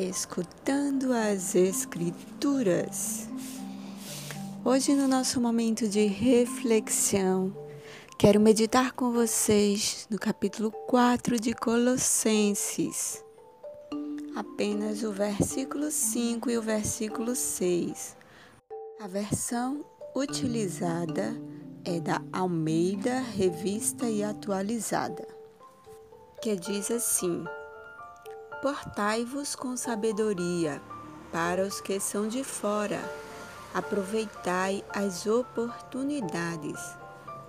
Escutando as Escrituras. Hoje, no nosso momento de reflexão, quero meditar com vocês no capítulo 4 de Colossenses, apenas o versículo 5 e o versículo 6. A versão utilizada é da Almeida Revista e Atualizada, que diz assim. Portai-vos com sabedoria para os que são de fora. Aproveitai as oportunidades.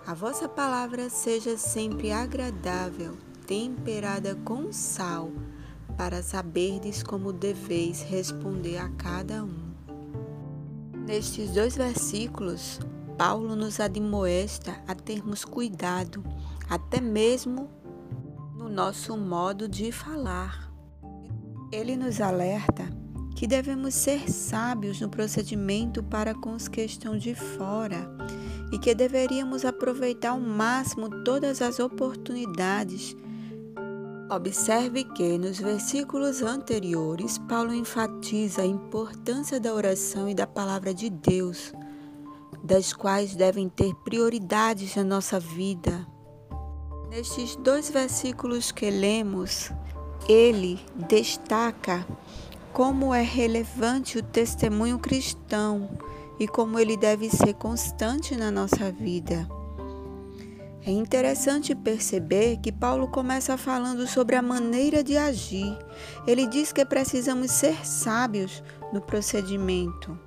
A vossa palavra seja sempre agradável, temperada com sal, para saberdes como deveis responder a cada um. Nestes dois versículos, Paulo nos admoesta a termos cuidado, até mesmo no nosso modo de falar ele nos alerta que devemos ser sábios no procedimento para com os que estão de fora e que deveríamos aproveitar ao máximo todas as oportunidades. Observe que nos versículos anteriores, Paulo enfatiza a importância da oração e da palavra de Deus, das quais devem ter prioridades na nossa vida. Nestes dois versículos que lemos, ele destaca como é relevante o testemunho cristão e como ele deve ser constante na nossa vida. É interessante perceber que Paulo começa falando sobre a maneira de agir. Ele diz que precisamos ser sábios no procedimento.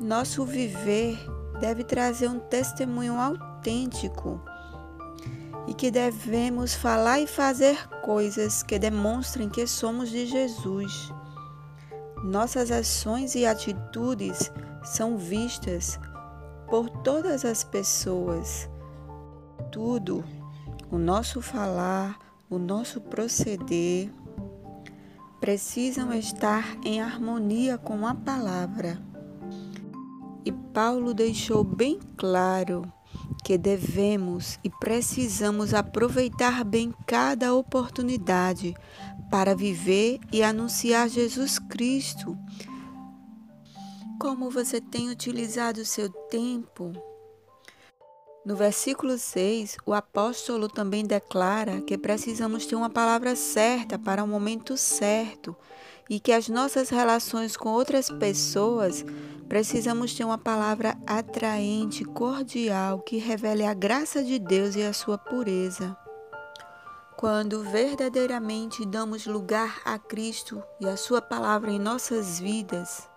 Nosso viver deve trazer um testemunho autêntico e que devemos falar e fazer coisas que demonstrem que somos de Jesus. Nossas ações e atitudes são vistas por todas as pessoas. Tudo, o nosso falar, o nosso proceder, precisam estar em harmonia com a palavra. E Paulo deixou bem claro que devemos e precisamos aproveitar bem cada oportunidade para viver e anunciar Jesus Cristo. Como você tem utilizado o seu tempo? No versículo 6, o apóstolo também declara que precisamos ter uma palavra certa para o momento certo e que as nossas relações com outras pessoas Precisamos ter uma palavra atraente, cordial, que revele a graça de Deus e a sua pureza. Quando verdadeiramente damos lugar a Cristo e a Sua palavra em nossas vidas,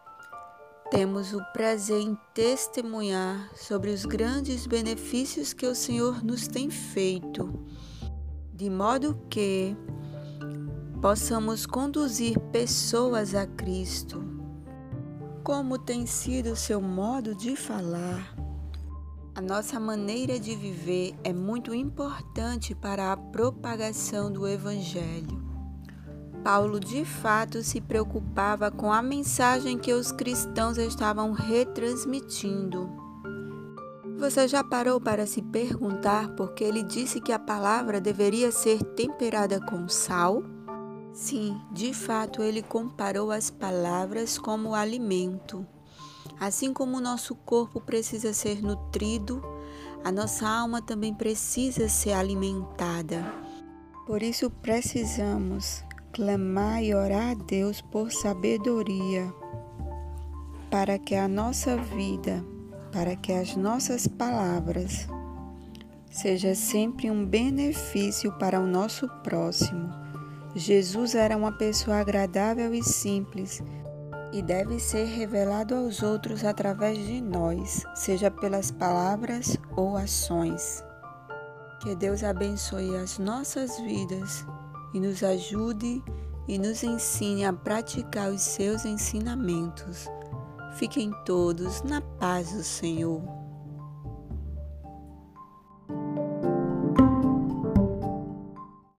temos o prazer em testemunhar sobre os grandes benefícios que o Senhor nos tem feito, de modo que possamos conduzir pessoas a Cristo como tem sido o seu modo de falar. A nossa maneira de viver é muito importante para a propagação do Evangelho. Paulo de fato se preocupava com a mensagem que os cristãos estavam retransmitindo. Você já parou para se perguntar por que ele disse que a palavra deveria ser temperada com sal? Sim, de fato, ele comparou as palavras como alimento. Assim como o nosso corpo precisa ser nutrido, a nossa alma também precisa ser alimentada. Por isso precisamos clamar e orar a Deus por sabedoria, para que a nossa vida, para que as nossas palavras seja sempre um benefício para o nosso próximo Jesus era uma pessoa agradável e simples e deve ser revelado aos outros através de nós, seja pelas palavras ou ações. Que Deus abençoe as nossas vidas e nos ajude e nos ensine a praticar os seus ensinamentos. Fiquem todos na paz do Senhor.